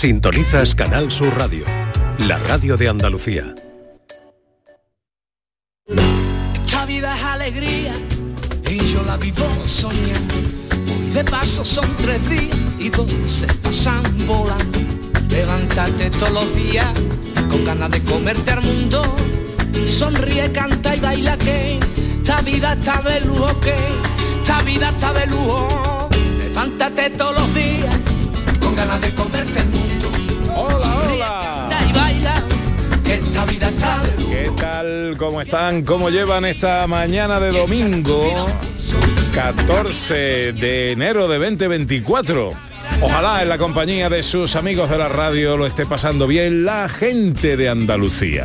Sintonizas Canal Sur Radio, la radio de Andalucía. Esta vida es alegría y yo la vivo soñando. Hoy de paso son tres días y dos se pasan volando. Levántate todos los días con ganas de comerte al mundo. Y sonríe, canta y baila que esta vida está de lujo que esta vida está de lujo. Levántate todos los días con ganas de comerte el mundo. ¿Qué tal? ¿Cómo están? ¿Cómo llevan esta mañana de domingo? 14 de enero de 2024. Ojalá en la compañía de sus amigos de la radio lo esté pasando bien la gente de Andalucía.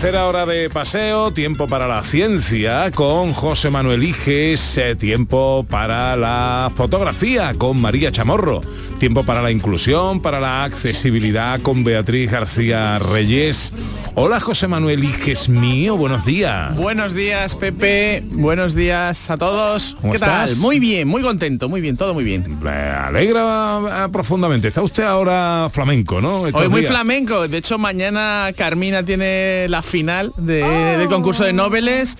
Tercera hora de paseo, tiempo para la ciencia con José Manuel Iges, eh, tiempo para la fotografía con María Chamorro, tiempo para la inclusión, para la accesibilidad con Beatriz García Reyes. Hola José Manuel Iges mío, buenos días. Buenos días Pepe, buenos días a todos. ¿Cómo ¿Qué tal? estás? Muy bien, muy contento, muy bien, todo muy bien. Me alegra eh, profundamente. Está usted ahora flamenco, ¿no? Estos Hoy muy días. flamenco, de hecho mañana Carmina tiene la final de- del concurso de noveles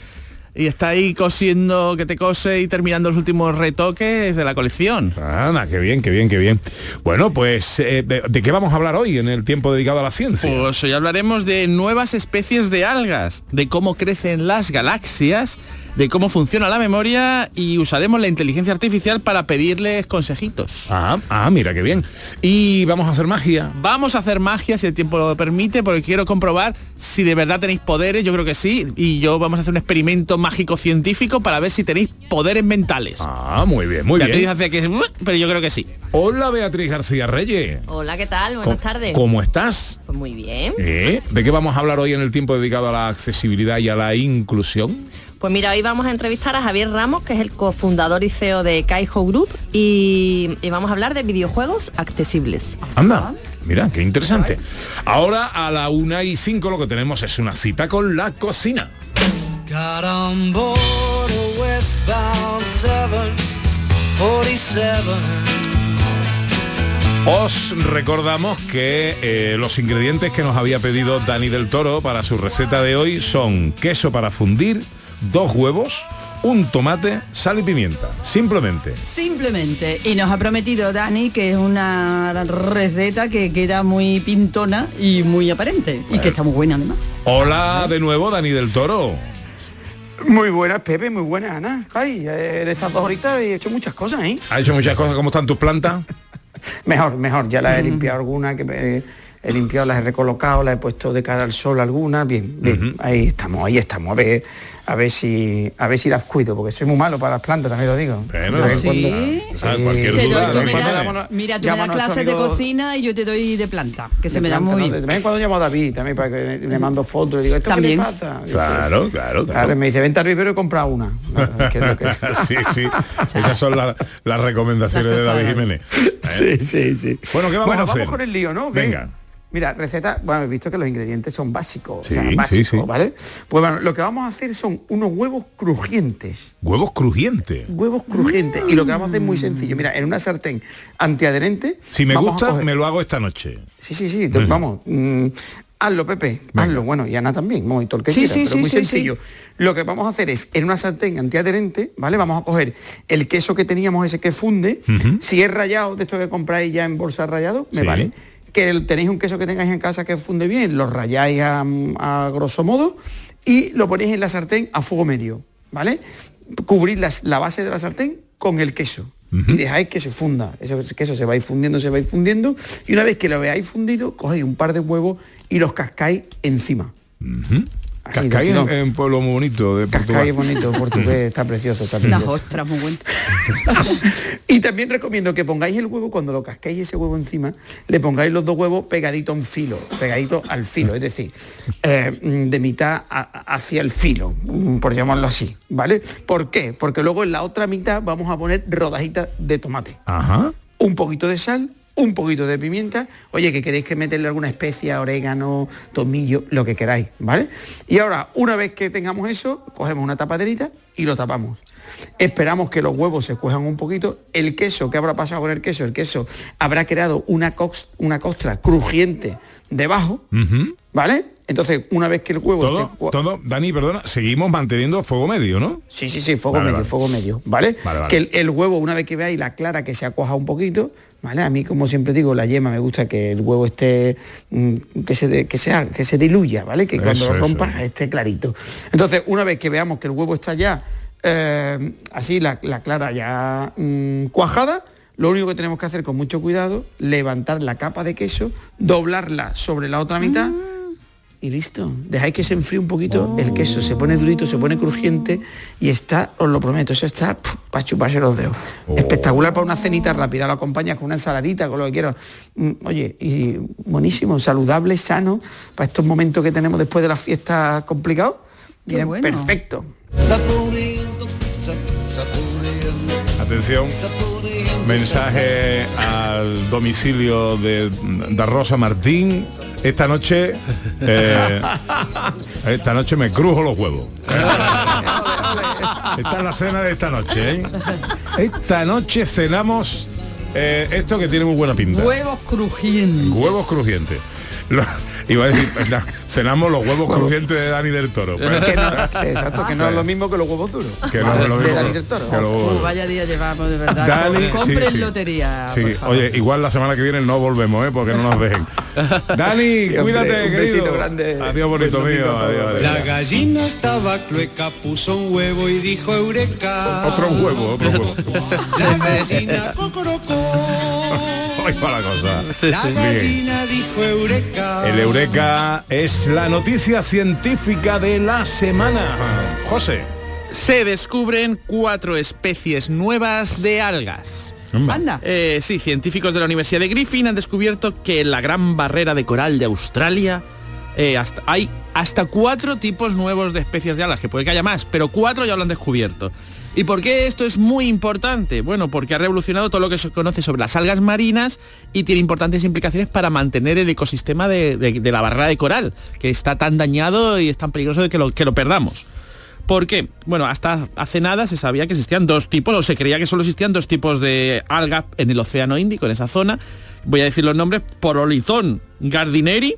y está ahí cosiendo que te cose y terminando los últimos retoques de la colección. Anda, qué bien, qué bien, qué bien. Bueno, pues, eh, de, de qué vamos a hablar hoy en el tiempo dedicado a la ciencia? Pues hoy hablaremos de nuevas especies de algas, de cómo crecen las galaxias, de cómo funciona la memoria y usaremos la inteligencia artificial para pedirles consejitos. Ah, ah, mira, qué bien. Y vamos a hacer magia. Vamos a hacer magia si el tiempo lo permite, porque quiero comprobar si de verdad tenéis poderes, yo creo que sí, y yo vamos a hacer un experimento mágico científico para ver si tenéis poderes mentales. Ah, muy bien, muy Beatriz bien. hace que pero yo creo que sí. Hola Beatriz García Reyes. Hola, ¿qué tal? Buenas tardes. ¿Cómo estás? Pues muy bien. ¿Eh? ¿De qué vamos a hablar hoy en el tiempo dedicado a la accesibilidad y a la inclusión? Pues mira, hoy vamos a entrevistar a Javier Ramos, que es el cofundador y CEO de Kaijo Group, y, y vamos a hablar de videojuegos accesibles. Anda, mira, qué interesante. Ahora a la una y cinco lo que tenemos es una cita con la cocina. Got on board a westbound 747. Os recordamos que eh, los ingredientes que nos había pedido Dani del Toro para su receta de hoy son queso para fundir, dos huevos, un tomate, sal y pimienta. Simplemente. Simplemente. Y nos ha prometido Dani que es una receta que queda muy pintona y muy aparente. Y que está muy buena además. Hola de nuevo, Dani del Toro. Muy buenas, Pepe, muy buenas, Ana. Ay, en estas dos horitas he hecho muchas cosas, ¿eh? ¿Ha hecho muchas cosas? ¿Cómo están tus plantas? Mejor, mejor. Ya las he limpiado algunas, que me- he limpiado, las he recolocado, las he puesto de cara al sol algunas. Bien, bien. Ahí estamos, ahí estamos. A ver, a ver si, a ver si las cuido, porque soy muy malo para las plantas, también lo digo. Bueno, De ¿Sí? cuando- Ah, Sí. cualquier Te duda, doy- tú de me vez en das- cuando. mira, tú me das clases de amigo cocina y yo te doy de planta, que se de me da planta, muy ¿no? bien. De vez en cuando llamo a David también para que le mando fotos y le digo, ¿esto También. qué le pasa? Claro, dice, claro, claro. Claro, me dice, vente al vivero y compra una. Que es lo que- sí, sí. Esas son la- las recomendaciones de David. Jiménez. Sí, sí, sí. Bueno, ¿qué vamos bueno, a hacer? vamos con el lío, ¿no? ¿Qué? Venga. Mira, receta, bueno, he visto que los ingredientes son básicos, Sí, o sea, básicos, sí. ¿vale? Pues bueno, lo que vamos a hacer son unos huevos crujientes. Huevos crujientes. Huevos crujientes. Y lo que vamos a hacer es muy sencillo. Mira, en una sartén antiadherente. Si me gusta, coger- me lo hago esta noche. Sí, sí, sí, te- vamos. mm, hazlo, Pepe. Hazlo. Bueno, y Ana también, vamos, y todo el que Sí, quiera, sí, pero sí, muy sí, sencillo. Lo que vamos a hacer es, en una sartén antiadherente, ¿vale? Vamos a coger el queso que teníamos, ese que funde. Si es rallado, de esto que compráis ya en bolsa rallado, me Sí. vale. Que tenéis un queso que tengáis en casa que funde bien, lo rayáis a, a grosso modo y lo ponéis en la sartén a fuego medio, ¿vale? Las- la base de la sartén con el queso. Y dejáis que se funda. Ese queso se va a ir fundiendo, se va a ir fundiendo. Y una vez que lo veáis fundido, cogéis un par de huevos y los cascáis encima. Así, en, pueblo muy bonito de Portugal. Es bonito, portugués, está precioso, está Las precioso. ostras muy buenas. Y también recomiendo que pongáis el huevo, cuando lo casquéis ese huevo encima, le pongáis los dos huevos pegaditos en filo, pegaditos al filo, es decir, eh, de mitad a- hacia el filo, mm, por llamarlo así, ¿vale? ¿Por qué? Porque luego en la otra mitad vamos a poner rodajitas de tomate, Ajá. un poquito de sal, un poquito de pimienta, oye, que queréis que meterle alguna especia, orégano, tomillo, lo que queráis, ¿vale? Y ahora, una vez que tengamos eso, cogemos una tapaderita y lo tapamos. Esperamos que los huevos se cuejan un poquito. El queso, ¿qué habrá pasado con el queso? El queso habrá creado una, cox- una costra crujiente debajo, ¿vale? Entonces, una vez que el huevo Todo, esté todo, Dani, perdona, seguimos manteniendo fuego medio, ¿no? Sí, sí, sí, fuego Vale, medio, vale. fuego medio, ¿vale? Vale, vale. Que el, el huevo, una vez que veáis la clara que se ha cuajado un poquito, ¿vale? A mí, como siempre digo, la yema me gusta que el huevo esté, mm, que se, que sea, que se diluya, ¿vale? Que cuando Eso, lo eso. rompas esté clarito. Entonces, una vez que veamos que el huevo está ya, eh, así, la, la clara ya mm, cuajada, lo único que tenemos que hacer con mucho cuidado, levantar la capa de queso, doblarla sobre la otra mitad y listo. Dejáis que se enfríe un poquito, el queso se pone durito, se pone crujiente y está, os lo prometo, eso está para chuparse los dedos. Espectacular para una cenita rápida, lo acompañas con una ensaladita, con lo que quieras. Mm, Oye, y buenísimo, saludable, sano, para estos momentos que tenemos después de las fiestas complicados. Qué Viene bueno. perfecto. Atención, mensaje al domicilio de, de Rosa Martín. Esta noche, eh, esta noche me crujo los huevos. Esta es la cena de esta noche. ¿eh? Esta noche cenamos eh, esto que tiene muy buena pinta. Huevos crujientes. Huevos crujientes. Iba a decir, na, cenamos los huevos crujientes de Dani del Toro. pero- Que no- exacto, que no es lo mismo que los huevos duros. que no es lo De Dani que- del Toro. que los huevos Uh, duros. vaya día llevamos de verdad. Dani, Compren sí, sí. lotería. Sí, oye, igual la semana que viene no volvemos, ¿eh? Porque no nos dejen. Dani, hombre, cuídate, un querido. grande. Adiós, bonito mío. Adiós, adiós. La gallina estaba clueca, puso un huevo y dijo eureka. Otro huevo, otro huevo. La gallina cocorocó. La cosa. La Bien. gallina dijo eureka. El Eureka es la noticia científica de la semana. José. Se descubren cuatro especies nuevas de algas. Anda. Eh, sí, científicos de la Universidad de Griffin han descubierto que en la gran barrera de coral de Australia eh, hasta- hay hasta cuatro tipos nuevos de especies de algas, que puede que haya más, pero cuatro ya lo han descubierto. ¿Y por qué esto es muy importante? Bueno, porque ha revolucionado todo lo que se conoce sobre las algas marinas y tiene importantes implicaciones para mantener el ecosistema de, la barrera de coral, que está tan dañado y es tan peligroso de que lo, perdamos. ¿Por qué? Bueno, hasta hace nada se sabía que existían dos tipos, o se creía que solo existían dos tipos de alga en el Océano Índico, en esa zona. Voy a decir los nombres, Porolithon gardineri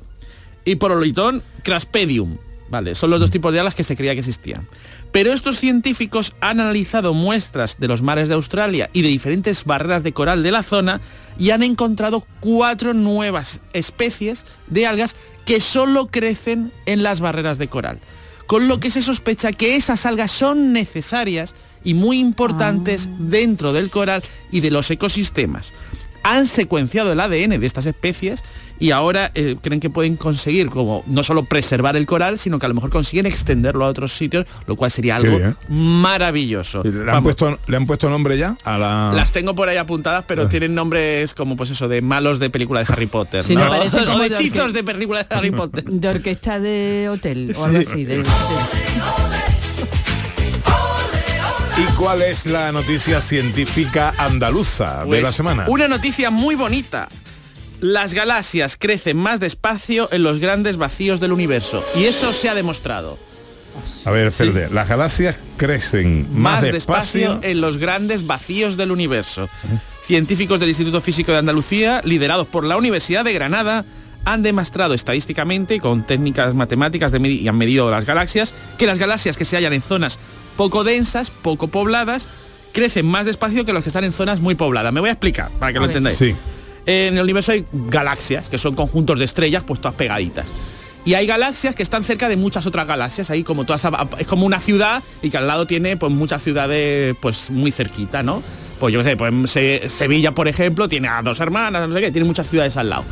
y Porolithon craspedium. Vale, son los dos tipos de algas que se creía que existían. Pero estos científicos han analizado muestras de los mares de Australia y de diferentes barreras de coral de la zona y han encontrado cuatro nuevas especies de algas que solo crecen en las barreras de coral con lo que se sospecha que esas algas son necesarias y muy importantes dentro del coral y de los ecosistemas. Han secuenciado el ADN de estas especies y ahora eh, creen que pueden conseguir como no solo preservar el coral, sino que a lo mejor consiguen extenderlo a otros sitios, lo cual sería algo maravilloso. ¿Le han, Vamos, puesto, ¿Le han puesto nombre ya a la...? Las tengo por ahí apuntadas, pero tienen nombres como pues eso de malos de película de Harry Potter. Sí, ¿no? me parece o como de hechizos de película de Harry Potter. De orquesta de hotel o algo así. de- de- ¿Y cuál es la noticia científica andaluza de Pues, la semana? Una noticia muy bonita. Las galaxias crecen más despacio en los grandes vacíos del universo. Y eso se ha demostrado. A ver, espérate. Las galaxias crecen más, Más, despacio. despacio en los grandes vacíos del universo. Científicos del Instituto Físico de Andalucía, liderados por la Universidad de Granada, han demostrado estadísticamente, con técnicas matemáticas de y han medido las galaxias, que las galaxias que se hallan en zonas poco densas, poco pobladas, crecen más despacio que los que están en zonas muy pobladas. Me voy a explicar para que lo ver. entendáis. Sí. En el universo hay galaxias, que son conjuntos de estrellas, pues todas pegaditas. Y hay galaxias que están cerca de muchas otras galaxias, ahí como todas, es como una ciudad y que al lado tiene pues muchas ciudades pues muy cerquita, ¿no? Pues yo qué sé, pues Se- Sevilla, por ejemplo, tiene a dos hermanas, no sé qué, tiene muchas ciudades al lado.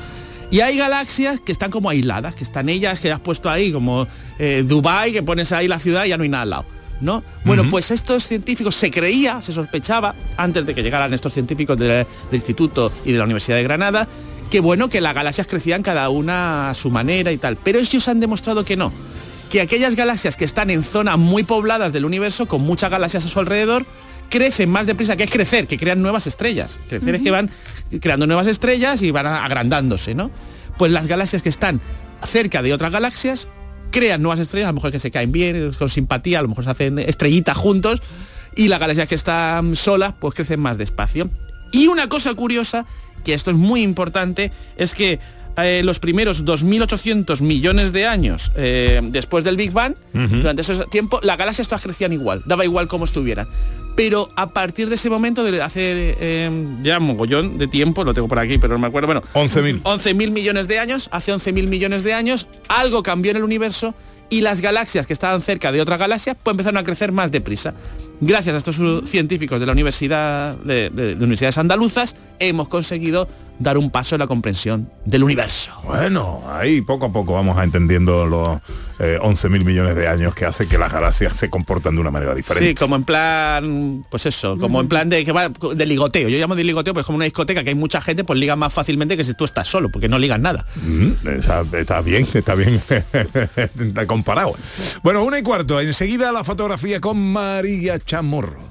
Y hay galaxias que están como aisladas, que están ellas, que has puesto ahí, como eh, Dubai, que pones ahí la ciudad y ya no hay nada al lado. ¿No? Bueno, pues estos científicos se creía, se sospechaba, antes de que llegaran estos científicos de- del Instituto y de la Universidad de Granada, que bueno, que las galaxias crecían cada una a su manera y tal. Pero ellos han demostrado que no. Que aquellas galaxias que están en zonas muy pobladas del universo, con muchas galaxias a su alrededor, crecen más deprisa, que es crecer, que crean nuevas estrellas. Crecer es que van creando nuevas estrellas y van agrandándose, ¿no? Pues las galaxias que están cerca de otras galaxias crean nuevas estrellas, a lo mejor que se caen bien, con simpatía, a lo mejor se hacen estrellitas juntos, y las galaxias que están solas, pues crecen más despacio. Y una cosa curiosa, que esto es muy importante, es que eh, los primeros 2.800 millones de años eh, después del Big Bang, durante ese tiempo, las galaxias todas crecían igual, daba igual cómo estuvieran. Pero a partir de ese momento, de hace eh, ya mogollón de tiempo, lo tengo por aquí, pero no me acuerdo, bueno, 11.000. 11.000 millones de años, hace 11.000 millones de años, algo cambió en el universo y las galaxias que estaban cerca de otra galaxia pues empezaron a crecer más deprisa. Gracias a estos científicos de la Universidad de, de Universidades Andaluzas hemos conseguido dar un paso en la comprensión del universo. Bueno, ahí poco a poco vamos a entendiendo los eh, 11.000 millones de años que hace que las galaxias se comportan de una manera diferente. Sí, como en plan, pues eso, como en plan de, que va, de ligoteo. Yo llamo de ligoteo, pues como una discoteca que hay mucha gente, pues liga más fácilmente que si tú estás solo, porque no ligas nada. Mm, está, está bien, está bien comparado. Bueno, una y cuarto, enseguida la fotografía con María Chamorro.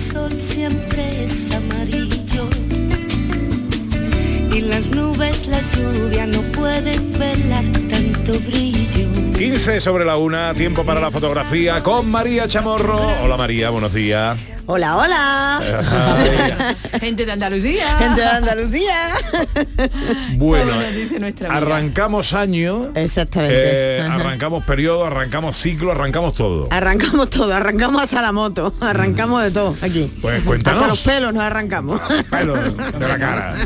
Sol siempre es amarillo y las nubes la lluvia no pueden velar. 15 sobre la una, tiempo para la fotografía con María Chamorro. Hola María, buenos días. Hola, hola. Gente de Andalucía. Gente de Andalucía. Bueno, arrancamos año. Exactamente. Eh, arrancamos periodo, arrancamos ciclo, arrancamos todo. Arrancamos todo, arrancamos hasta la moto, arrancamos de todo aquí. Pues cuéntanos. Hasta los pelos nos arrancamos. Pelos de la cara.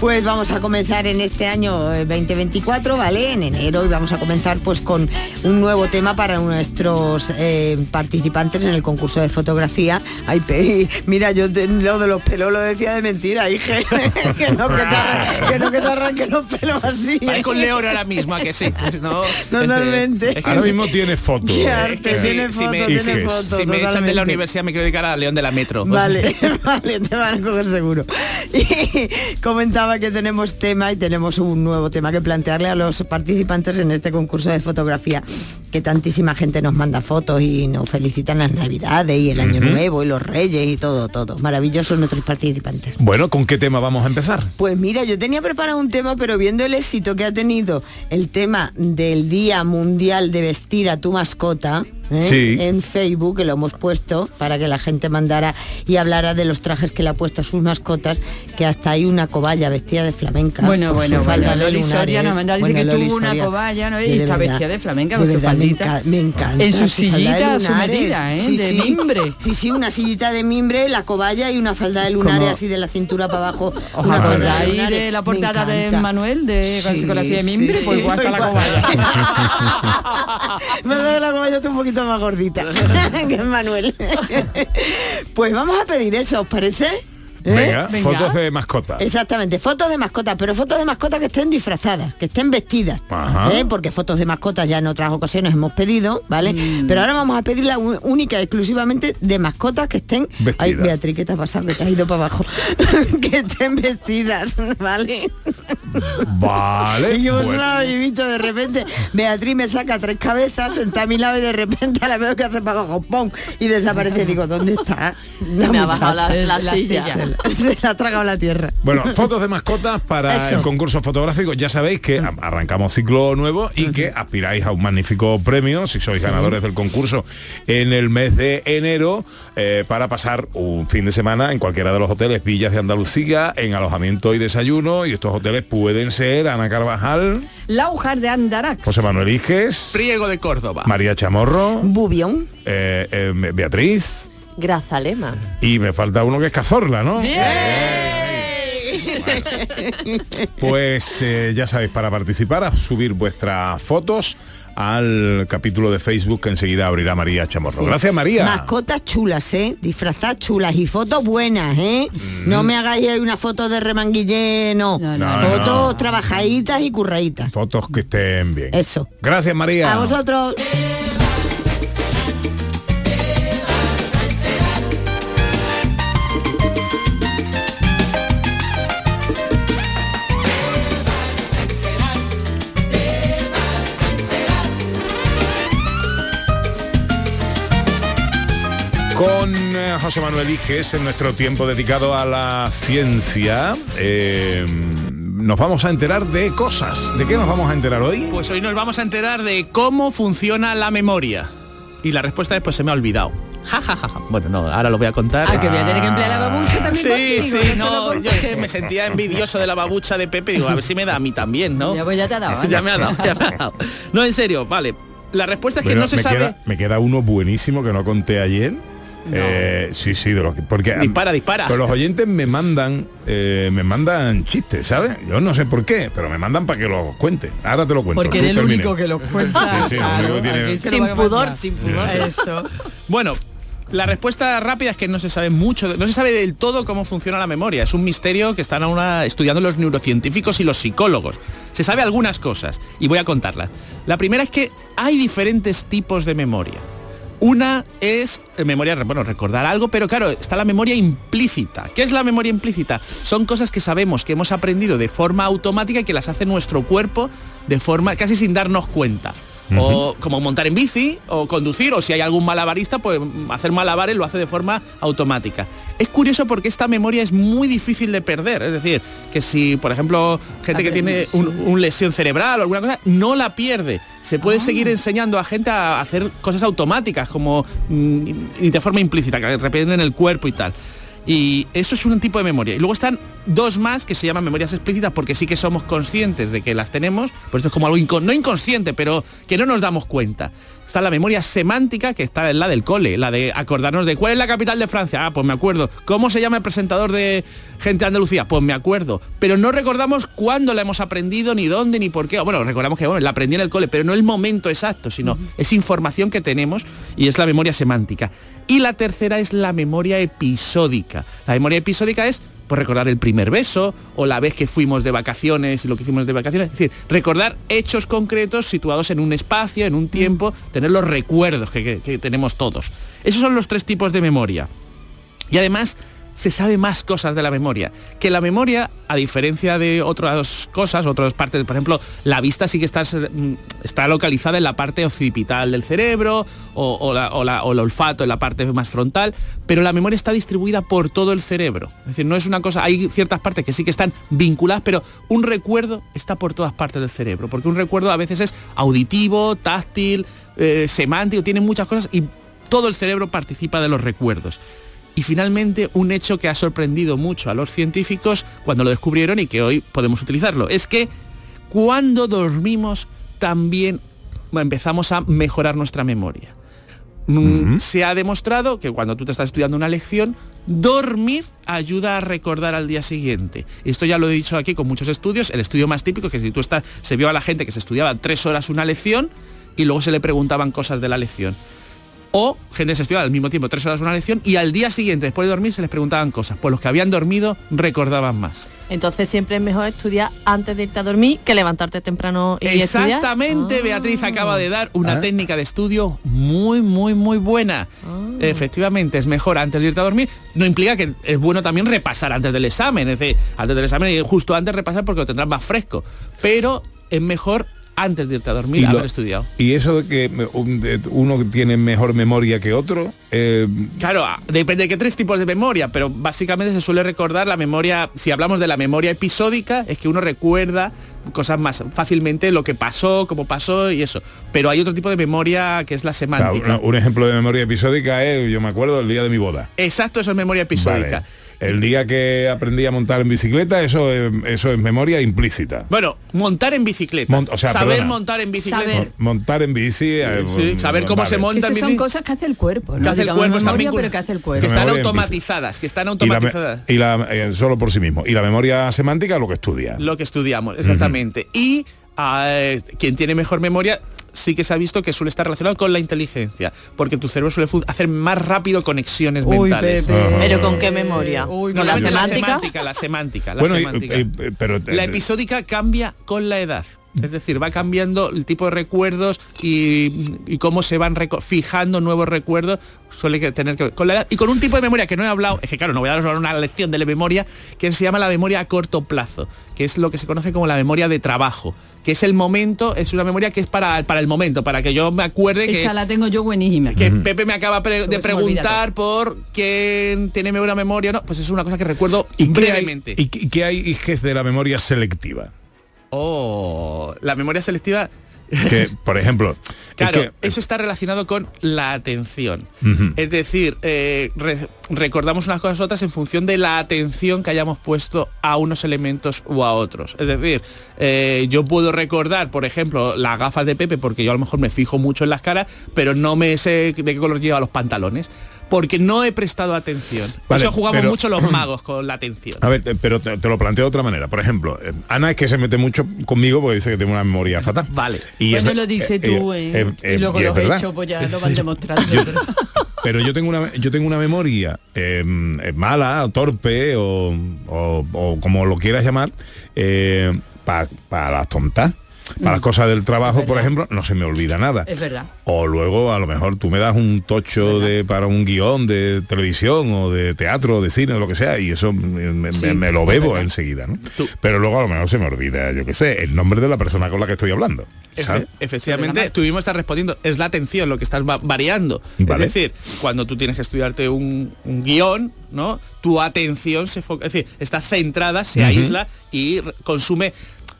Pues vamos a comenzar en este año 2024, ¿vale? En enero y vamos a comenzar pues con un nuevo tema para nuestros eh, participantes en el concurso de fotografía. Ay, mira, yo lo de los pelos lo decía de mentira, dije que no que te, que no que te arranquen los pelos así. Hay con León ahora mismo, que sí. ¿no? Normalmente. ahora mismo tiene foto. tiene foto, si me, tiene foto, si me echan de la universidad me quiero dedicar a León de la Metro. Vale, vale, te van a coger seguro. Y comentaba que tenemos tema y tenemos un nuevo tema que plantearle a los participantes en este concurso de fotografía, que tantísima gente nos manda fotos y nos felicitan las navidades y el año nuevo y los reyes y todo, todo. Maravillosos nuestros participantes. Bueno, ¿con qué tema vamos a empezar? Pues mira, yo tenía preparado un tema, pero viendo el éxito que ha tenido el tema del Día Mundial de Vestir a tu mascota, ¿eh? en Facebook, que lo hemos puesto para que la gente mandara y hablara de los trajes que le ha puesto a sus mascotas, que hasta hay una cobaya vestida de flamenca. Bueno, bueno, falta Loli Soria nos manda dice que tuvo una cobaya, ¿no? Y está vestida de flamenca con su faldita. Me, encanta. En su sillita a su medida, ¿eh? de mimbre. Sí, sí, una sillita de mimbre, la cobaya y una falda de lunares así de la cintura para abajo. ¿Os acordáis de la portada de Manuel de con la silla de mimbre? pues igual que la cobaya. Me da la cobaya un poquito más gordita que Manuel. pues vamos a pedir eso, ¿os parece? ¿Eh? Venga, fotos de mascotas. Exactamente, fotos de mascotas, pero fotos de mascotas que estén disfrazadas, que estén vestidas. ¿eh? Porque fotos de mascotas ya en otras ocasiones hemos pedido, ¿vale? Mm. Pero ahora vamos a pedir la única exclusivamente de mascotas que estén. Vestidas. Ay, Beatriz, ¿qué te ha pasado? Que te ha ido para abajo. que estén vestidas, ¿vale? Vale. y yo bueno. habéis visto de repente, Beatriz me saca tres cabezas, senta a mi lado y de repente la veo que hace para abajo, ¡pum! Y desaparece. Digo, ¿dónde está? Se me ha bajado la, la, la silla. se la ha tragado la tierra. Bueno, fotos de mascotas para el concurso fotográfico. Ya sabéis que arrancamos ciclo nuevo y que aspiráis a un magnífico premio si sois ganadores del concurso en el mes de enero eh, para pasar un fin de semana en cualquiera de los hoteles Villas de Andalucía en alojamiento y desayuno. Y estos hoteles pueden ser Ana Carvajal, Laujar de Andarax, José Manuel Iges, Priego de Córdoba, María Chamorro, Bubión, eh, eh, Beatriz, Grazalema. Y me falta uno que es Cazorla, ¿no? ¡Bien! Pues eh, ya sabéis, para participar, a subir vuestras fotos al capítulo de Facebook que enseguida abrirá María Chamorro. Gracias, María. Mascotas chulas, ¿eh? Disfrazadas chulas y fotos buenas, ¿eh? No me hagáis ahí una foto de remanguillé, no. Mm. no, fotos no. trabajaditas y curraditas. Fotos que estén bien. Eso. Gracias, María. A vosotros. José Manuel Iges en nuestro tiempo dedicado a la ciencia, eh, nos vamos a enterar de cosas. ¿De qué nos vamos a enterar hoy? Pues hoy nos vamos a enterar de cómo funciona la memoria. Y la respuesta es pues se me ha olvidado. Ja, ja, ja, ja. Bueno, no, ahora lo voy a contar. Ah, que voy a tener que emplear la babucha también Sí, contigo, sí, no, yo es que me sentía envidioso de la babucha de Pepe, digo, a ver si me da a mí también, ¿no? Ya, pues ya te ha dado. ya me ha dado, ya me ha dado. No, en serio, vale. La respuesta es que Bueno, no se me, sabe. queda, me queda uno buenísimo que no conté ayer. Eh, sí, sí, de los que, porque Dispara, dispara. Pero los oyentes me mandan, eh, me mandan chistes, ¿sabes? Yo no sé por qué, pero me mandan para que los cuente. Ahora te lo cuento. Porque eres el termine. único que lo cuenta. Sí, sí, lo único que tiene- aquí se lo Sin pudor, sin pudor. Eso. Bueno, la respuesta rápida es que no se sabe mucho, no se sabe del todo cómo funciona la memoria. Es un misterio que están ahora estudiando los neurocientíficos y los psicólogos. Se sabe algunas cosas y voy a contarlas. La primera es que hay diferentes tipos de memoria. Una es eh, memoria, bueno, recordar algo, pero claro, está la memoria implícita. ¿Qué es la memoria implícita? Son cosas que sabemos que hemos aprendido de forma automática y que las hace nuestro cuerpo de forma casi sin darnos cuenta. O como montar en bici, o conducir, o si hay algún malabarista, pues hacer malabares lo hace de forma automática. Es curioso porque esta memoria es muy difícil de perder. Es decir, que si, por ejemplo, gente que tiene un, un lesión cerebral o alguna cosa, no la pierde. Se puede seguir enseñando a gente a hacer cosas automáticas, como mm, y de forma implícita, que repiten en el cuerpo y tal. Y eso es un tipo de memoria. Y luego están dos más que se llaman memorias explícitas porque sí que somos conscientes de que las tenemos, pues esto es como algo inco- no inconsciente, pero que no nos damos cuenta. Está la memoria semántica, que está en la del cole, la de acordarnos de cuál es la capital de Francia. Ah, pues me acuerdo. ¿Cómo se llama el presentador de Gente de Andalucía? Pues me acuerdo. Pero no recordamos cuándo la hemos aprendido, ni dónde, ni por qué. O Bueno, recordamos que bueno, la aprendí en el cole, pero no el momento exacto, sino es información que tenemos y es la memoria semántica. Y la tercera es la memoria episódica. La memoria episódica es pues, recordar el primer beso o la vez que fuimos de vacaciones y lo que hicimos de vacaciones. Es decir, recordar hechos concretos situados en un espacio, en un tiempo, tener los recuerdos que, que- que tenemos todos. Esos son los tres tipos de memoria. Y además se sabe más cosas de la memoria. Que la memoria, a diferencia de otras cosas, otras partes, por ejemplo, la vista sí que está, mm, está localizada en la parte occipital del cerebro o, la- o o el olfato en la parte más frontal, pero la memoria está distribuida por todo el cerebro. Es decir, no es una cosa, hay ciertas partes que sí que están vinculadas, pero un recuerdo está por todas partes del cerebro, porque un recuerdo a veces es auditivo, táctil, eh, semántico, tiene muchas cosas y todo el cerebro participa de los recuerdos. Y finalmente, un hecho que ha sorprendido mucho a los científicos cuando lo descubrieron y que hoy podemos utilizarlo, es que cuando dormimos también empezamos a mejorar nuestra memoria. Mm, Se ha demostrado que cuando tú te estás estudiando una lección, dormir ayuda a recordar al día siguiente. Esto ya lo he dicho aquí con muchos estudios. El estudio más típico es que si tú estás, se vio a la gente que se estudiaba tres horas una lección y luego se le preguntaban cosas de la lección. O gente se estudiaba al mismo tiempo tres horas una lección y al día siguiente, después de dormir, se les preguntaban cosas. Pues los que habían dormido recordaban más. Entonces siempre es mejor estudiar antes de irte a dormir que levantarte temprano y estudiar. Exactamente, Ah. Beatriz acaba de dar una Ah. técnica de estudio muy, muy, muy buena. Ah. Efectivamente, es mejor antes de irte a dormir. No implica que es bueno también repasar antes del examen, es decir, antes del examen y justo antes repasar porque lo tendrás más fresco. Pero es mejor antes de irte a dormir Y lo- haber estudiado. Y eso de que uno tiene mejor memoria que otro, eh, Claro, ah, depende de qué tres tipos de memoria, pero básicamente se suele recordar la memoria, si hablamos de la memoria episódica, es que uno recuerda cosas más fácilmente lo que pasó, cómo pasó y eso. Pero hay otro tipo de memoria que es la semántica. un ejemplo de memoria episódica es, yo me acuerdo del día de mi boda. Exacto, eso es memoria episódica. Vale. El día que aprendí a montar en bicicleta, eso es, eso es memoria implícita. Bueno, montar en bicicleta. Mon- o sea, saber perdona. montar en bicicleta. Saber. Montar en bici. eh, Sí, saber cómo se monta en Esas son bici. cosas que hace el cuerpo, ¿no? que hace el cuerpo, están memoria, vincul- pero que hace el que cuerpo. están en bici. automatizadas, que están Y la, automatizadas. y la- eh, solo por sí mismo. Y la memoria semántica lo que estudia. Lo que estudiamos, exactamente. Y ah, quien tiene mejor memoria sí que se ha visto que suele estar relacionado con la inteligencia, porque tu cerebro suele hacer más rápido conexiones Uy, mentales. ¿Pero con qué memoria? Uy, No, ¿La la, la semántica? semántica, la semántica, la Bueno, semántica. pero La eh, episódica cambia con la edad. Es decir, va cambiando el tipo de recuerdos y, y cómo se van fijando nuevos recuerdos, suele que tener que ver con la edad. Y con un tipo de memoria que no he hablado, es que claro, no voy a dar ahora una lección de la memoria, que se llama la memoria a corto plazo, que es lo que se conoce como la memoria de trabajo, que es el momento, es una memoria que es para, para el momento, para que yo me acuerde que, Esa la tengo yo buenísima. que Pepe me acaba pre- de olvida preguntar por quién tiene buena memoria, no, pues es una cosa que recuerdo ¿Y qué hay, y qué- hay hijes de la memoria selectiva? Oh, la memoria selectiva. Que, por ejemplo, es Claro, que- eso está relacionado con la atención. Es decir, eh, re- recordamos unas cosas u otras en función de la atención que hayamos puesto a unos elementos u a otros. Es decir, eh, yo puedo recordar, por ejemplo, las gafas de Pepe, porque yo a lo mejor me fijo mucho en las caras, pero no me sé de qué color lleva los pantalones. Porque no he prestado atención. Vale, eso jugamos pero- mucho los magos con la atención. A ver, eh, pero te, te lo planteo de otra manera. Por ejemplo, eh, Ana es que se mete mucho conmigo porque dice que tengo una memoria fatal. Vale. Y bueno, es- lo dices eh, tú, eh, ¿eh? eh, eh, y luego y es los hechos, pues ya lo van demostrando. pero- Pero yo tengo una yo tengo una memoria eh, eh, mala, o torpe o, o- o como lo quieras llamar, para las tontas. Para las cosas del trabajo, por ejemplo, no se me olvida nada. Es verdad. O luego a lo mejor tú me das un tocho de para un guion de televisión o de teatro, o de cine, o lo que sea, y eso me, me- Sí, me lo bebo verdad. enseguida, ¿no? Pero luego a lo mejor se me olvida, yo qué sé, el nombre de la persona con la que estoy hablando. ¿sabes? Efe- efectivamente, tú mismo estás respondiendo, es la atención lo que estás va- variando. Vale. Es decir, cuando tú tienes que estudiarte un, un guion, ¿no? Tu atención se foca, es decir, está centrada, se aísla y consume.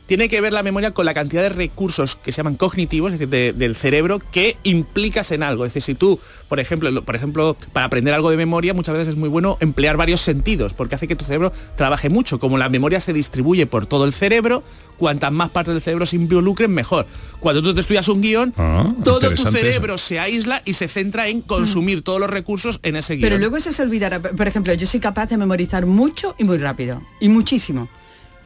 Tiene que ver la memoria con la cantidad de recursos que se llaman cognitivos, es decir, de- del cerebro, que implicas en algo. Es decir, si tú, por ejemplo, lo- por ejemplo, para aprender algo de memoria, muchas veces es muy bueno emplear varios sentidos, porque hace que tu cerebro trabaje mucho. Como la memoria se distribuye por todo el cerebro, cuantas más partes del cerebro se involucren, mejor. Cuando tú te estudias un guion, Ah, todo tu eso. cerebro se aísla y se centra en consumir todos los recursos en ese guion. Pero luego eso se olvidará. Por ejemplo, yo soy capaz de memorizar mucho y muy rápido. Y muchísimo.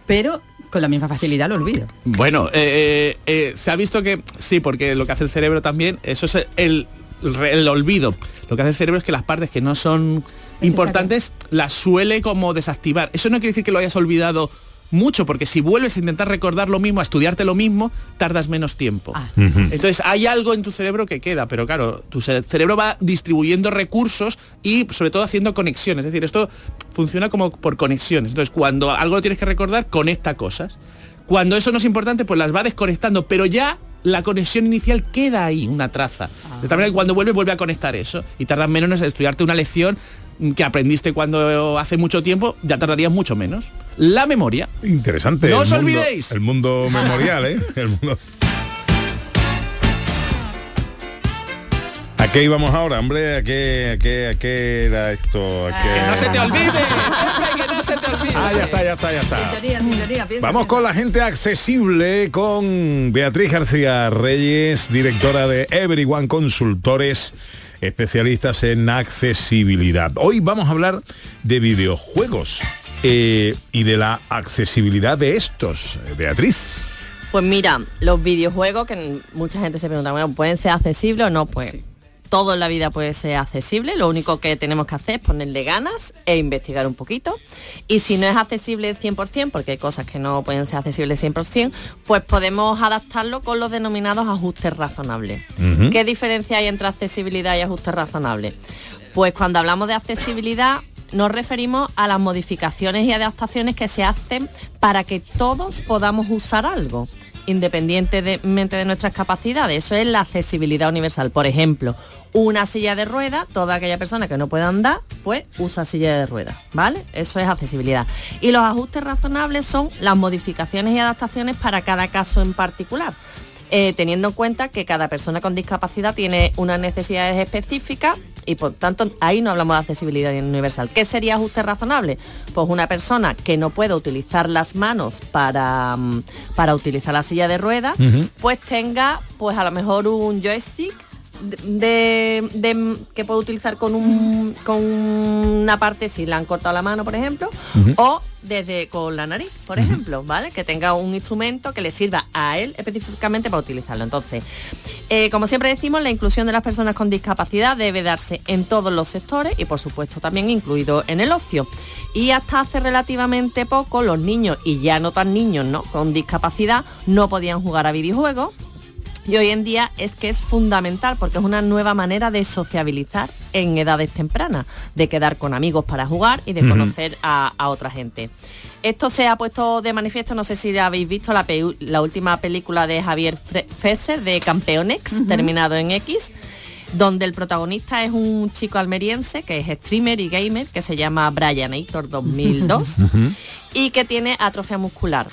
Pero con la misma facilidad lo olvido. Bueno, eh, eh, eh, se ha visto que sí, porque lo que hace el cerebro también, eso es el, el, el olvido. Lo que hace el cerebro es que las partes que no son importantes las suele como desactivar. Eso no quiere decir que lo hayas olvidado mucho, porque si vuelves a intentar recordar lo mismo, a estudiarte lo mismo, tardas menos tiempo. Ujú. Entonces hay algo en tu cerebro que queda, pero claro, tu ce- cerebro va distribuyendo recursos y sobre todo haciendo conexiones. Es decir, esto funciona como por conexiones. Entonces cuando algo lo tienes que recordar, conecta cosas. Cuando eso no es importante, pues las va desconectando, pero ya la conexión inicial queda ahí, una traza. De tal manera que cuando vuelve, vuelve a conectar eso. Y tardas menos en estudiarte una lección que aprendiste cuando hace mucho tiempo, ya tardarías mucho menos. La memoria. Interesante. No os mundo- olvidéis. El mundo memorial, ¿eh? El mundo... ¿A qué íbamos ahora, hombre? ¿A qué, a qué, a qué era esto? ¿A qué- Que no se te olvide, Pepe, que no se te olvide. Ah, ya está, ya está, ya está. Sintonía, sintonía, piensa, Vamos con la gente accesible con Beatriz García Reyes, directora de Everyone Consultores, especialistas en accesibilidad. Hoy vamos a hablar de videojuegos eh, y de la accesibilidad de estos. Eh, Beatriz. Pues mira, los videojuegos, que mucha gente se pregunta, bueno, ¿pueden ser accesibles o no? Pues todo en la vida puede ser accesible, lo único que tenemos que hacer es ponerle ganas e investigar un poquito. Y si no es accesible 100%, porque hay cosas que no pueden ser accesibles 100%, pues podemos adaptarlo con los denominados ajustes razonables. ¿Qué diferencia hay entre accesibilidad y ajustes razonables? Pues cuando hablamos de accesibilidad nos referimos a las modificaciones y adaptaciones que se hacen para que todos podamos usar algo, independientemente de nuestras capacidades. Eso es la accesibilidad universal. Por ejemplo, una silla de ruedas, toda aquella persona que no pueda andar, pues usa silla de ruedas, ¿vale? Eso es accesibilidad. Y los ajustes razonables son las modificaciones y adaptaciones para cada caso en particular. Eh, teniendo en cuenta que cada persona con discapacidad tiene unas necesidades específicas y por tanto ahí no hablamos de accesibilidad universal. ¿Qué sería ajuste razonable? Pues una persona que no pueda utilizar las manos para, mm, para utilizar la silla de ruedas, pues tenga pues a lo mejor un joystick de, de- que puede utilizar con un con una parte si le han cortado la mano por ejemplo o desde con la nariz por ejemplo vale que tenga un instrumento que le sirva a él específicamente para utilizarlo. Entonces eh, como siempre decimos la inclusión de las personas con discapacidad debe darse en todos los sectores y por supuesto también incluido en el ocio. Y hasta hace relativamente poco los niños y ya no tan niños no con discapacidad no podían jugar a videojuegos y hoy en día es que es fundamental porque es una nueva manera de sociabilizar en edades tempranas, de quedar con amigos para jugar y de conocer a, a otra gente. Esto se ha puesto de manifiesto, no sé si habéis visto la, última película de Javier Fesser de Campeonex, terminado en X, donde el protagonista es un chico almeriense que es streamer y gamer, que se llama Brianator 2002 y que tiene atrofia muscular.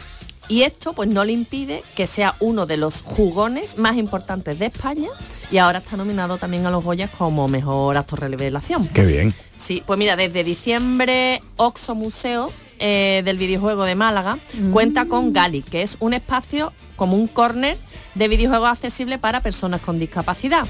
Y esto pues no le impide que sea uno de los jugones más importantes de España y ahora está nominado también a los Goyas como mejor actor revelación. Qué bien. Sí, pues mira, desde diciembre Oxo Museo eh, del videojuego de Málaga cuenta con Gali, que es un espacio como un corner de videojuegos accesible para personas con discapacidad.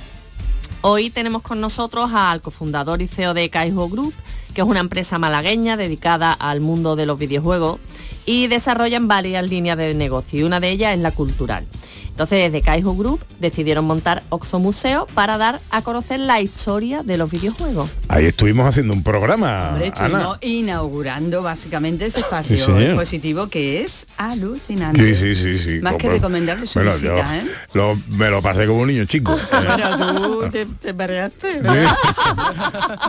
Hoy tenemos con nosotros al cofundador y CEO de Kaijo Group, que es una empresa malagueña dedicada al mundo de los videojuegos y desarrollan varias líneas de negocio y una de ellas es la cultural. Entonces desde Kaijo Group decidieron montar Oxo Museo para dar a conocer la historia de los videojuegos. Ahí estuvimos haciendo un programa, Hombre, Ana. estuvimos inaugurando básicamente ese espacio Sí, señor. expositivo que es alucinante. Sí, sí, sí, sí. Más que recomendable su Bueno, visita, yo ¿eh? lo- me lo pasé como un niño chico. Pero tú te, te mareaste.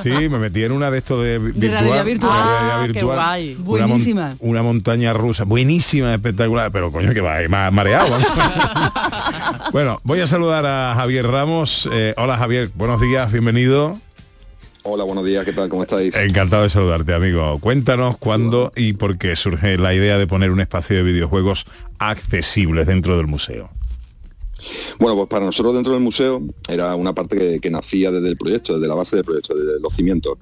Sí, me metí en una de estos de vi- virtual. virtual. de Ah, qué guay. Una mon- Buenísima. Una, montaña rusa, buenísima, espectacular, pero coño que va, más mareado. bueno, voy a saludar a Javier Ramos. Eh, hola Javier, buenos días, bienvenido. Hola, buenos días, ¿qué tal? ¿Cómo estáis? Encantado de saludarte, amigo. Cuéntanos cuándo y por qué surge la idea de poner un espacio de videojuegos accesibles dentro del museo. Bueno, pues para nosotros dentro del museo era una parte que, nacía desde el proyecto, desde la base del proyecto, desde los cimientos.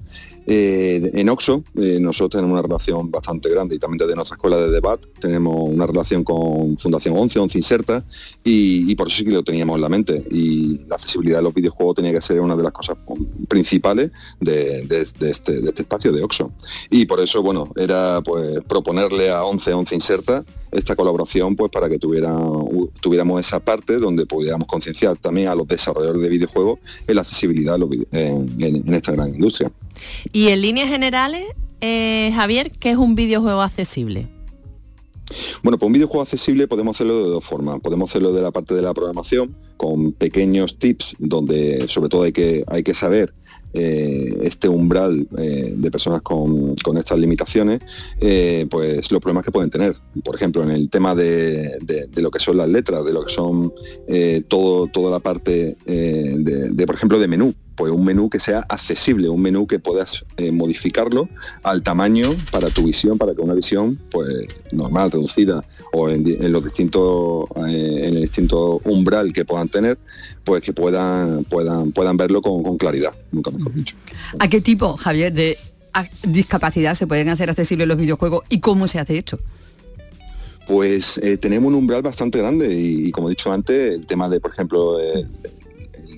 Eh, en Oxo eh, nosotros tenemos una relación bastante grande y también desde nuestra escuela de debate tenemos una relación con Fundación 11, 11 Inserta y, por eso sí que lo teníamos en la mente. Y la accesibilidad de los videojuegos tenía que ser una de las cosas principales de este, de este espacio de Oxo. Y por eso, bueno, era pues proponerle a 11, 11 Inserta esta colaboración pues para que tuviera, tuviéramos esa parte donde pudiéramos concienciar también a los desarrolladores de videojuegos en la accesibilidad en esta gran industria. Y en líneas generales, eh, Javier, ¿qué es un videojuego accesible? Bueno, pues un videojuego accesible podemos hacerlo de dos formas. Podemos hacerlo de la parte de la programación, con pequeños tips donde sobre todo hay que, hay que saber eh, este umbral eh, de personas con, estas limitaciones, eh, pues los problemas que pueden tener. Por ejemplo, en el tema de, lo que son las letras, de lo que son todo, toda la parte de, por ejemplo, de menú. Pues un menú que sea accesible, un menú que puedas eh, modificarlo al tamaño para tu visión, para que una visión pues normal, reducida o en, los distintos eh, en el distinto umbral que puedan tener, pues que puedan puedan puedan verlo con, con claridad, nunca mejor dicho. ¿A qué tipo, Javier, de discapacidad se pueden hacer accesibles los videojuegos y cómo se hace esto? Pues eh, tenemos un umbral bastante grande y, y como he dicho antes, el tema de, por ejemplo, eh,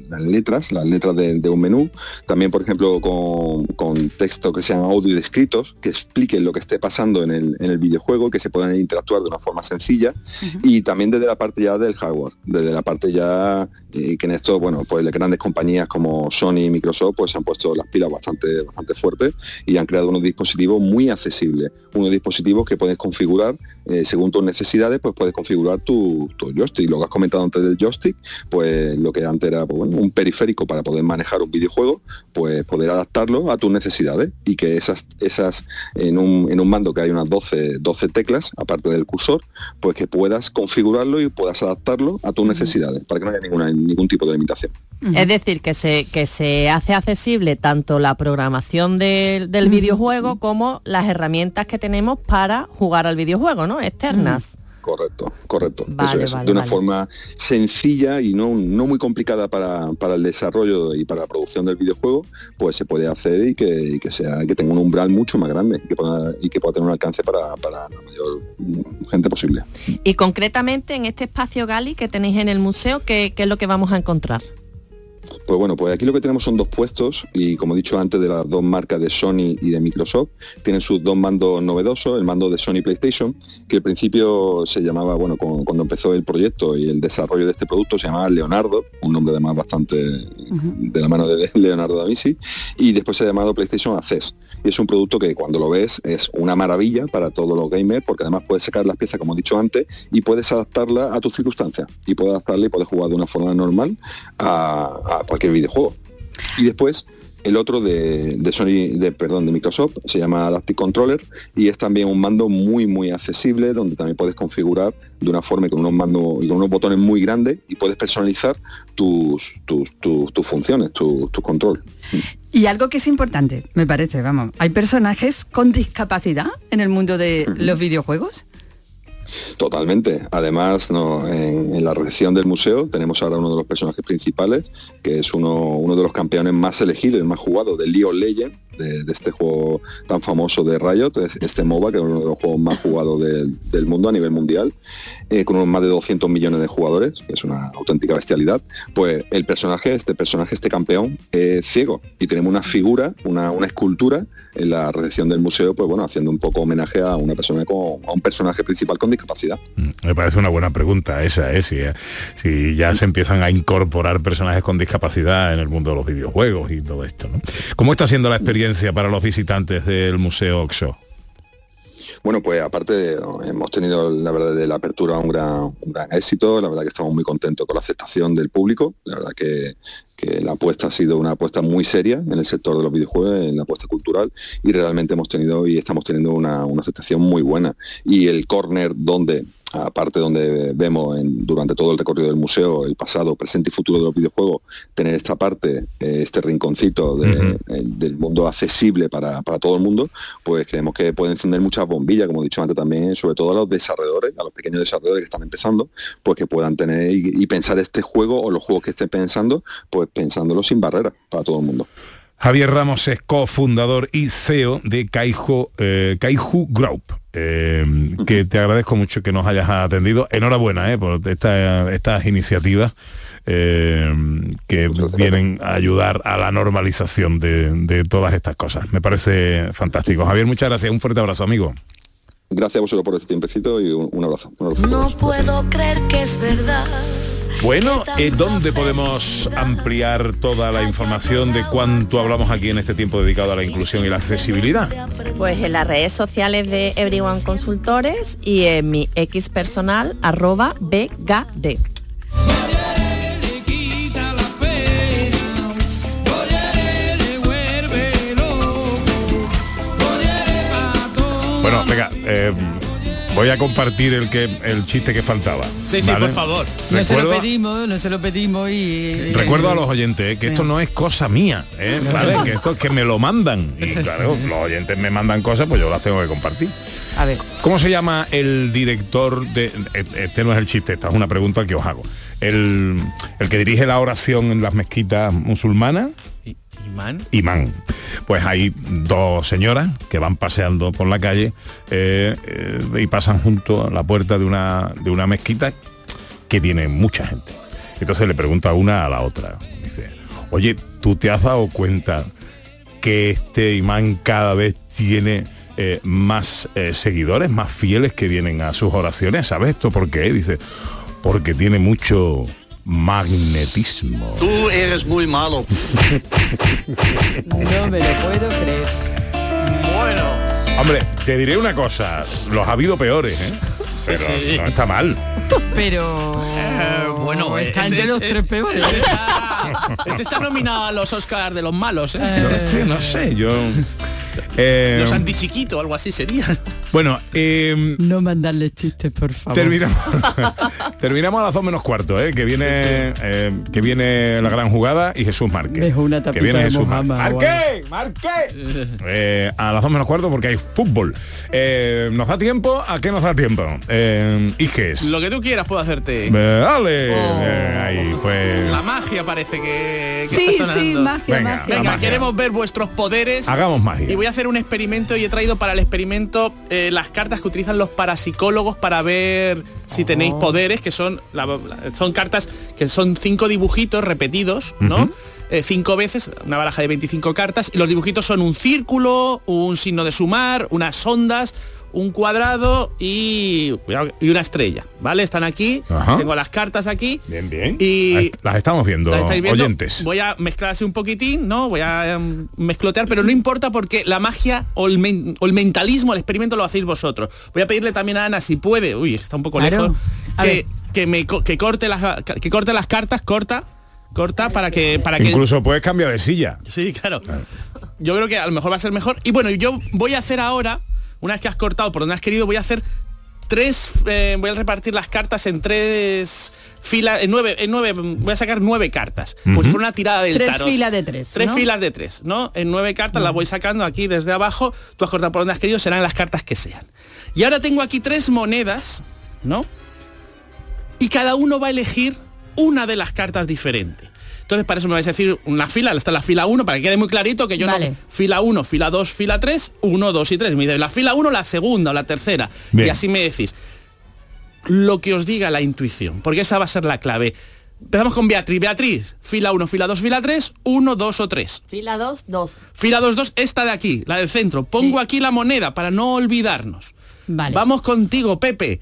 las letras, las letras de, de un menú, también por ejemplo con, con texto que sean audio descritos, que expliquen lo que esté pasando en el, en el videojuego, que se puedan interactuar de una forma sencilla, y también desde la parte ya del hardware, desde la parte ya eh, que en esto, bueno, pues las grandes compañías como Sony y Microsoft pues han puesto las pilas bastante, bastante fuertes y han creado unos dispositivos muy accesibles, unos dispositivos que puedes configurar eh, según tus necesidades, pues puedes configurar tu, tu joystick. Lo que has comentado antes del joystick, pues lo que antes era pues, bueno, un periférico para poder manejar un videojuego, pues poder adaptarlo a tus necesidades y que esas, esas en, un, en un mando que hay unas 12, 12 teclas, aparte del cursor, pues que puedas configurarlo y puedas adaptarlo a tus necesidades, para que no haya ninguna, ningún tipo de limitación. Es decir, que se, que se hace accesible tanto la programación del, del videojuego como las herramientas que tenemos para jugar al videojuego, ¿no? Externas. Correcto, correcto. Vale, Eso es. vale, de una vale. forma sencilla y no, no muy complicada para, para el desarrollo y para la producción del videojuego, pues se puede hacer y que, y que sea que tenga un umbral mucho más grande y que pueda, y que pueda tener un alcance para, para la mayor gente posible. Y concretamente en este espacio Gali que tenéis en el museo, ¿qué, qué es lo que vamos a encontrar? Pues bueno, pues aquí lo que tenemos son dos puestos y como he dicho antes de las dos marcas de Sony y de Microsoft, tienen sus dos mandos novedosos, el mando de Sony PlayStation, que al principio se llamaba, bueno, cu- cuando empezó el proyecto y el desarrollo de este producto se llamaba Leonardo, un nombre además bastante de la mano de Leonardo da Vinci, y después se ha llamado PlayStation Access. Y es un producto que cuando lo ves es una maravilla para todos los gamers, porque además puedes sacar las piezas, como he dicho antes, y puedes adaptarla a tus circunstancias. Y puedes adaptarla y puedes jugar de una forma normal a, a cualquier videojuego. Y después el otro de, de Sony, de, perdón, de Microsoft, se llama Adaptive Controller y es también un mando muy muy accesible donde también puedes configurar de una forma y con unos mandos y con unos botones muy grandes y puedes personalizar tus, tus, tus, tus funciones, tu, tu control. Y algo que es importante, me parece, vamos, ¿hay personajes con discapacidad en el mundo de los videojuegos? Totalmente. Además, en, la recepción del museo tenemos ahora uno de los personajes principales, que es uno, de los campeones más elegidos y más jugados de League of de, de este juego tan famoso de Riot, es- este MOBA, que es uno de los juegos más jugados del- del mundo a nivel mundial, eh, con más de 200 millones de jugadores, que es una auténtica bestialidad. Pues el personaje, este personaje, este campeón, es ciego y tenemos una figura, una, una escultura en la recepción del museo, pues bueno, haciendo un poco homenaje a una persona con, a un personaje principal con discapacidad. Me parece una buena pregunta esa, ¿eh? si, si ya se empiezan a incorporar personajes con discapacidad en el mundo de los videojuegos y todo esto. ¿no? ¿Cómo está siendo la experiencia para los visitantes del Museo Oxo? Bueno, pues aparte hemos tenido la verdad de la apertura un gran, un gran éxito, la verdad que estamos muy contentos con la aceptación del público, la verdad que, que la apuesta ha sido una apuesta muy seria en el sector de los videojuegos, en la apuesta cultural y realmente hemos tenido y estamos teniendo una, una aceptación muy buena. Y el corner donde aparte donde vemos en- durante todo el recorrido del museo el pasado, presente y futuro de los videojuegos, tener esta parte, eh, este rinconcito de- eh, del mundo accesible para, para todo el mundo, pues creemos que puede encender muchas bombillas, como he dicho antes también, sobre todo a los desarrolladores, a los pequeños desarrolladores que están empezando, pues que puedan tener y, y pensar este juego o los juegos que estén pensando, pues pensándolo sin barreras para todo el mundo. Javier Ramos es cofundador y CEO de Kaiju, eh, Kaiju Group. Eh, que te agradezco mucho que nos hayas atendido. Enhorabuena eh, por esta- estas iniciativas eh, que vienen a ayudar a la normalización de, de todas estas cosas. Me parece fantástico. Javier, muchas gracias. Un fuerte abrazo, amigo. Gracias a vosotros por este tiempecito y un, un abrazo. Un abrazo. No puedo creer que es verdad. Bueno, eh, ¿dónde podemos ampliar toda la información de cuánto hablamos aquí en este tiempo dedicado a la inclusión y la accesibilidad? Pues en las redes sociales de Everyone Consultores y en mi X personal arroba BGD. Bueno, venga, eh, voy a compartir el que el chiste que faltaba. Sí, sí, ¿vale? por favor. No se lo pedimos, no se lo pedimos y... recuerdo a los oyentes eh, que esto no es cosa mía, ¿eh? ¿vale? Que esto es que me lo mandan. Y claro, los oyentes me mandan cosas, pues yo las tengo que compartir. A ver. ¿Cómo se llama el director de... Este no es el chiste, esta es una pregunta que os hago. El, el que dirige la oración en las mezquitas musulmanas. Imán. Pues hay dos señoras que van paseando por la calle eh, eh, y pasan junto a la puerta de una, de una mezquita que tiene mucha gente. Entonces le pregunta una a la otra. Dice, oye, ¿tú te has dado cuenta que este imán cada vez tiene eh, más seguidores, más fieles que vienen a sus oraciones? ¿Sabes esto por qué? Dice, porque tiene mucho magnetismo. Tú eres muy malo. No me lo puedo creer. Bueno. Hombre, te diré una cosa, los ha habido peores, ¿eh? Pero sí. no está mal. Pero... bueno, está este- entre los este- tres peores. Este está, este está nominado a los Oscars de los malos, ¿eh? No sé, no sé, yo... eh, Los antichiquito, algo así serían. Bueno, eh, No mandarle chistes, por favor. terminamos, terminamos a las dos menos cuarto, ¿eh? que viene eh, que viene la gran jugada y Jesús Márquez. Dejo una tapita que viene de Jesús Márquez. ¡Marqué! Eh, a las dos menos cuarto porque hay fútbol. Eh, ¿Nos da tiempo? ¿A qué nos da tiempo? Eh, Iges. Lo que tú quieras puedo hacerte. Eh, Dale. Eh, ahí, pues. La magia parece que, que Sí, está sí, magia, Venga, magia. la Venga, magia. queremos ver vuestros poderes. Hagamos magia. Y voy a hacer un experimento y he traído para el experimento eh, las cartas que utilizan los parapsicólogos para ver si tenéis Oh. poderes, que son, la- la- son cartas que son cinco dibujitos repetidos, ¿no? Eh, cinco veces, una baraja de 25 cartas, y los dibujitos son un círculo, un signo de sumar, unas ondas, un cuadrado y, y una estrella, ¿vale? Están aquí, Ajá. tengo las cartas aquí. Bien, bien. Y Las estamos viendo, ¿La estáis viendo? oyentes. Voy a mezclar así un poquitín, ¿no? Voy a em, mezclotear, pero no importa porque la magia o el, men- o el mentalismo, el experimento lo hacéis vosotros. Voy a pedirle también a Ana si puede, uy, está un poco Claro. lejos, que, que me que corte las que corte las cartas, corta, corta para que para que Incluso puedes cambiar de silla. Sí, claro. Yo creo que a lo mejor va a ser mejor. Y bueno, yo voy a hacer ahora, una vez que has cortado por donde has querido, voy a hacer tres, eh, voy a repartir las cartas en tres filas, en nueve, en nueve, voy a sacar nueve cartas. Si fuera una tirada del Tres tarot. filas de tres. Tres ¿no? filas de tres, ¿no? En nueve cartas las voy sacando aquí desde abajo. Tú has cortado por donde has querido, serán las cartas que sean. Y ahora tengo aquí tres monedas, ¿no? Y cada uno va a elegir una de las cartas diferente. Entonces, para eso me vais a decir una fila, está la fila 1, para que quede muy clarito que yo Vale. no... Fila 1, fila 2, fila 3, 1, 2 y 3. Me dice la fila 1, la segunda o la tercera. Bien. Y así me decís lo que os diga la intuición, porque esa va a ser la clave. Empezamos con Beatriz. Beatriz, fila 1, fila 2, fila 3, 1, 2 o 3. Fila 2, 2. Fila 2, 2, esta de aquí, la del centro. Pongo aquí la moneda para no olvidarnos. Vale. Vamos contigo, Pepe.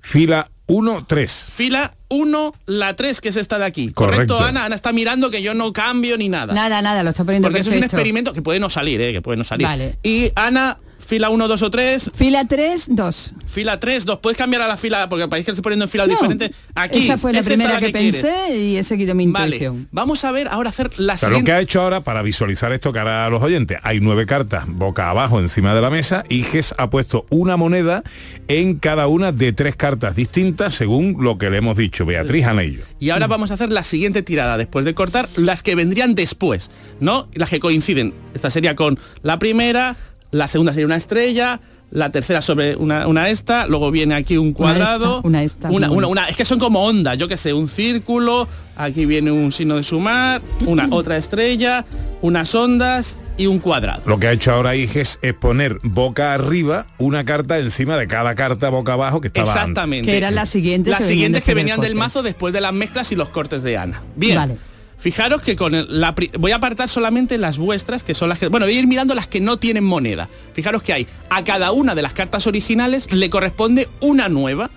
Fila 1, 3. Fila 1, la 3, que es esta de aquí. ¿Correcto, Correcto. Ana? Ana está mirando que yo no cambio ni nada. Nada, nada, lo está poniendo Porque eso es un perfecto. experimento que puede no salir, ¿eh? que puede no salir. Vale. Y Ana, fila 1, 2 o 3. Fila 3, 2. Fila 3, 2. Puedes cambiar a la fila, porque parece que estoy poniendo en filas diferentes. Aquí. Esa fue la primera la que, pensé y he seguido mi Vale. intuición. Vamos a ver ahora hacer la sea, lo siguiente. que ha hecho ahora para visualizar esto que hará a los oyentes, hay nueve cartas boca abajo encima de la mesa y Ges ha puesto una moneda en cada una de tres cartas distintas según lo que le hemos dicho, Beatriz Anello. Y ahora vamos a hacer la siguiente tirada después de cortar las que vendrían después, ¿no? Las que coinciden. Esta sería con la primera, la segunda sería una estrella, la tercera sobre una, una esta, luego viene aquí un cuadrado, Una esta, una esta, una, es que son como ondas, yo que sé, un círculo, aquí viene un signo de sumar, una otra estrella, unas ondas y un cuadrado. Lo que ha hecho ahora Iges es poner boca arriba una carta encima de cada carta boca abajo que estaba antes. Exactamente. Que eran las siguientes Las que venían siguientes que después del venían del mazo después de las mezclas y los cortes de Ana. Bien. Vale. Fijaros que con el- la voy a apartar solamente las vuestras, que son las que... Bueno, voy a ir mirando las que no tienen moneda. Fijaros que hay, a cada una de las cartas originales le corresponde una nueva,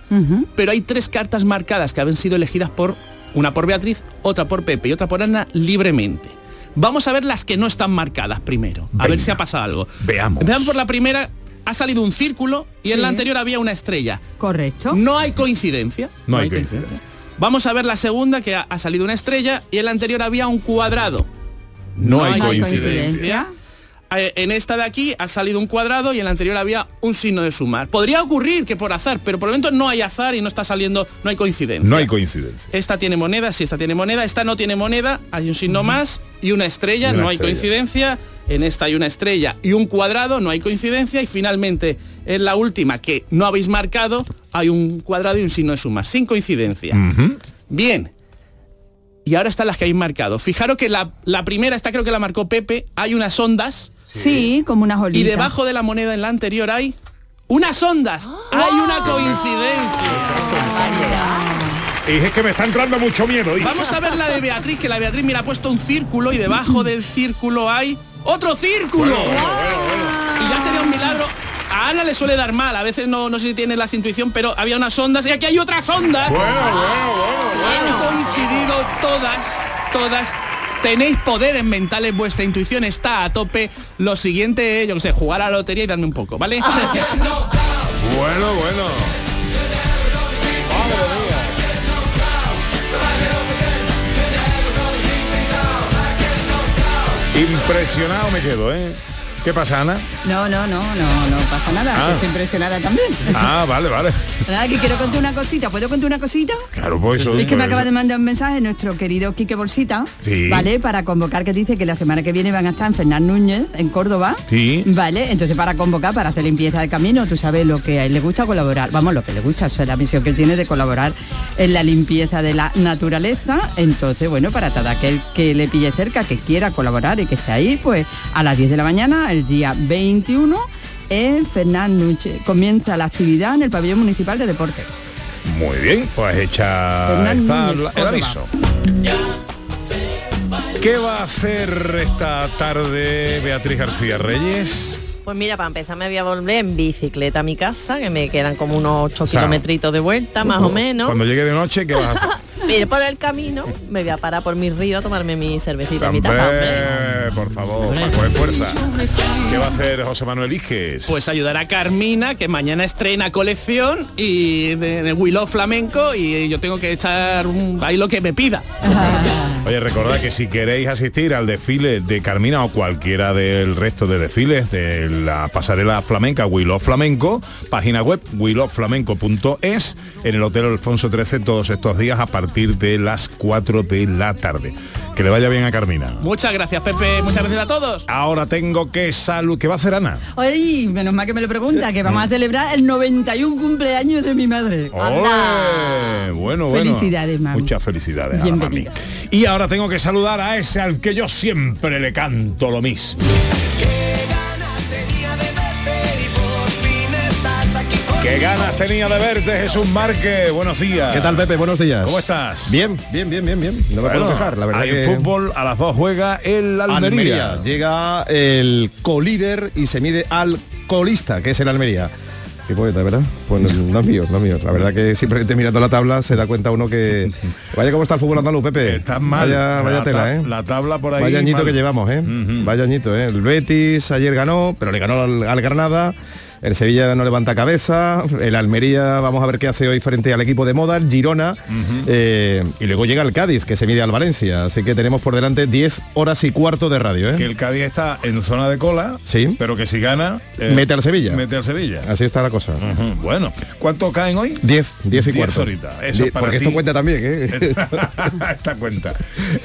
pero hay tres cartas marcadas que han sido elegidas por una por Beatriz, otra por Pepe y otra por Ana libremente. Vamos a ver las que no están marcadas primero, a ver si ha pasado algo. Veamos. Empezamos por la primera, ha salido un círculo y en la anterior había una estrella. Correcto. No hay coincidencia. No hay coincidencia. Vamos a ver la segunda, que ha, ha salido una estrella y en la anterior había un cuadrado. No, hay No hay coincidencia. coincidencia. Eh, En esta de aquí ha salido un cuadrado y en la anterior había un signo de sumar. Podría ocurrir que por azar, pero por el momento no hay azar y no está saliendo, no hay coincidencia. No hay coincidencia. Esta tiene moneda, sí, esta tiene moneda, esta no tiene moneda, hay un signo más y una estrella, Y una no hay coincidencia. En esta hay una estrella y un cuadrado, no hay coincidencia. Y finalmente, en la última que no habéis marcado, hay un cuadrado y un signo de sumar, sin coincidencia. Bien. Y ahora están las que habéis marcado. Fijaros que la, la primera, esta creo que la marcó Pepe, hay unas ondas Sí, como unas olitas. y debajo de la moneda en la anterior hay unas ondas. Hay una coincidencia. Y es que me está entrando mucho miedo. Vamos a ver la de Beatriz, que la Beatriz mira ha puesto un círculo y debajo del círculo hay otro círculo. Y ya sería un milagro. A Ana le suele dar mal, a veces no, no sé si tiene la intuición, pero había unas ondas y aquí hay otras ondas. Bueno, bueno, bueno. Han coincidido todas, todas. Tenéis poderes mentales, vuestra intuición está a tope. Lo siguiente es, yo que sé, jugar a la lotería y darme un poco, ¿vale? Bueno, bueno. Impresionado me quedo, ¿eh? ¿Qué pasa, Ana? No, no, no, no, no pasa nada. Ah. Estoy impresionada también. Ah, vale, vale. Nada, que quiero contar una cosita. ¿Puedo contar una cosita? Claro, pues eso. Es que me pues- acaba de mandar un mensaje nuestro querido Quique Bolsita, Sí. ¿vale? Para convocar, que dice que la semana que viene van a estar en Fernán Núñez, en Córdoba. Sí. Vale, entonces para convocar, para hacer limpieza de camino, tú sabes lo que a él le gusta colaborar. Vamos, lo que le gusta, eso es la misión que él tiene de colaborar en la limpieza de la naturaleza. Entonces, bueno, para todo aquel que le pille cerca, que quiera colaborar y que esté ahí, pues a las 10 de la mañana, el día 21, en Fernán Núñez. Comienza la actividad en el pabellón municipal de deporte. Muy bien, pues hecha está Núñez, el aviso. ¿Qué va a hacer esta tarde Beatriz García Reyes? Pues mira, para empezar me voy a volver en bicicleta a mi casa, que me quedan como unos 8 sea, kilometritos de vuelta, más o menos. Cuando llegue de noche, ¿qué vas a hacer? Mire, por el camino me voy a parar por mi río a tomarme mi cervecita mi tapa, hombre. Hombre, por favor, coger fuerza. ¿Qué va a hacer José Manuel Iges? Pues ayudar a Carmina, que mañana estrena colección y de, de Willow Flamenco y yo tengo que echar un bailo que me pida. Oye, recordad que si queréis asistir al desfile de Carmina o cualquiera del resto de desfiles de la pasarela flamenca Willow Flamenco, página web willowflamenco.es, en el Hotel Alfonso XIII todos estos días a partir de las 4 de la tarde. Que le vaya bien a Carmina. Muchas gracias, Pepe. Muchas gracias a todos. Ahora tengo que salud. ¿Qué va a hacer Ana? Ay, menos mal que me lo pregunta, que vamos a celebrar el 91 cumpleaños de mi madre. ¡Ole! Bueno, bueno. Felicidades, mami. Muchas felicidades a la mami. Y ahora tengo que saludar a ese al que yo siempre le canto lo mismo. Qué ganas tenía de verte, Jesús Márquez. Buenos días. ¿Qué tal, Pepe? Buenos días. ¿Cómo estás? Bien, bien, bien, bien, bien. No me Bueno, puedo quejar, la verdad hay que... fútbol a las dos juega el Almería. Almería. Llega el colíder y se mide al colista, que es el Almería. Qué poeta, ¿verdad? Pues no, no es mío, no es mío. La verdad que simplemente mirando la tabla se da cuenta uno que... Vaya cómo está el fútbol andaluz, Pepe. Está mal. Vaya, vaya La tela, ¿eh? La tabla por ahí. Vaya añito mal. que llevamos, ¿eh? Vaya añito, ¿eh? El Betis ayer ganó, pero le ganó al, al Granada. El Sevilla no levanta cabeza. El Almería, vamos a ver qué hace hoy frente al equipo de moda, el Girona. eh, y luego llega el Cádiz, que se mide al Valencia. Así que tenemos por delante 10 horas y cuarto de radio, ¿eh? Que el Cádiz está en zona de cola, Sí. pero que si gana... eh, Mete al Sevilla. Mete al Sevilla. Así está la cosa. Bueno, ¿cuánto caen hoy? 10, 10 y Diez cuarto. horitas. Eso para porque ti. esto cuenta también, ¿eh? Esta cuenta.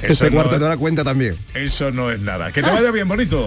Eso este no cuarto es- de hora cuenta también. Eso no es nada. Que te vaya bien, bonito.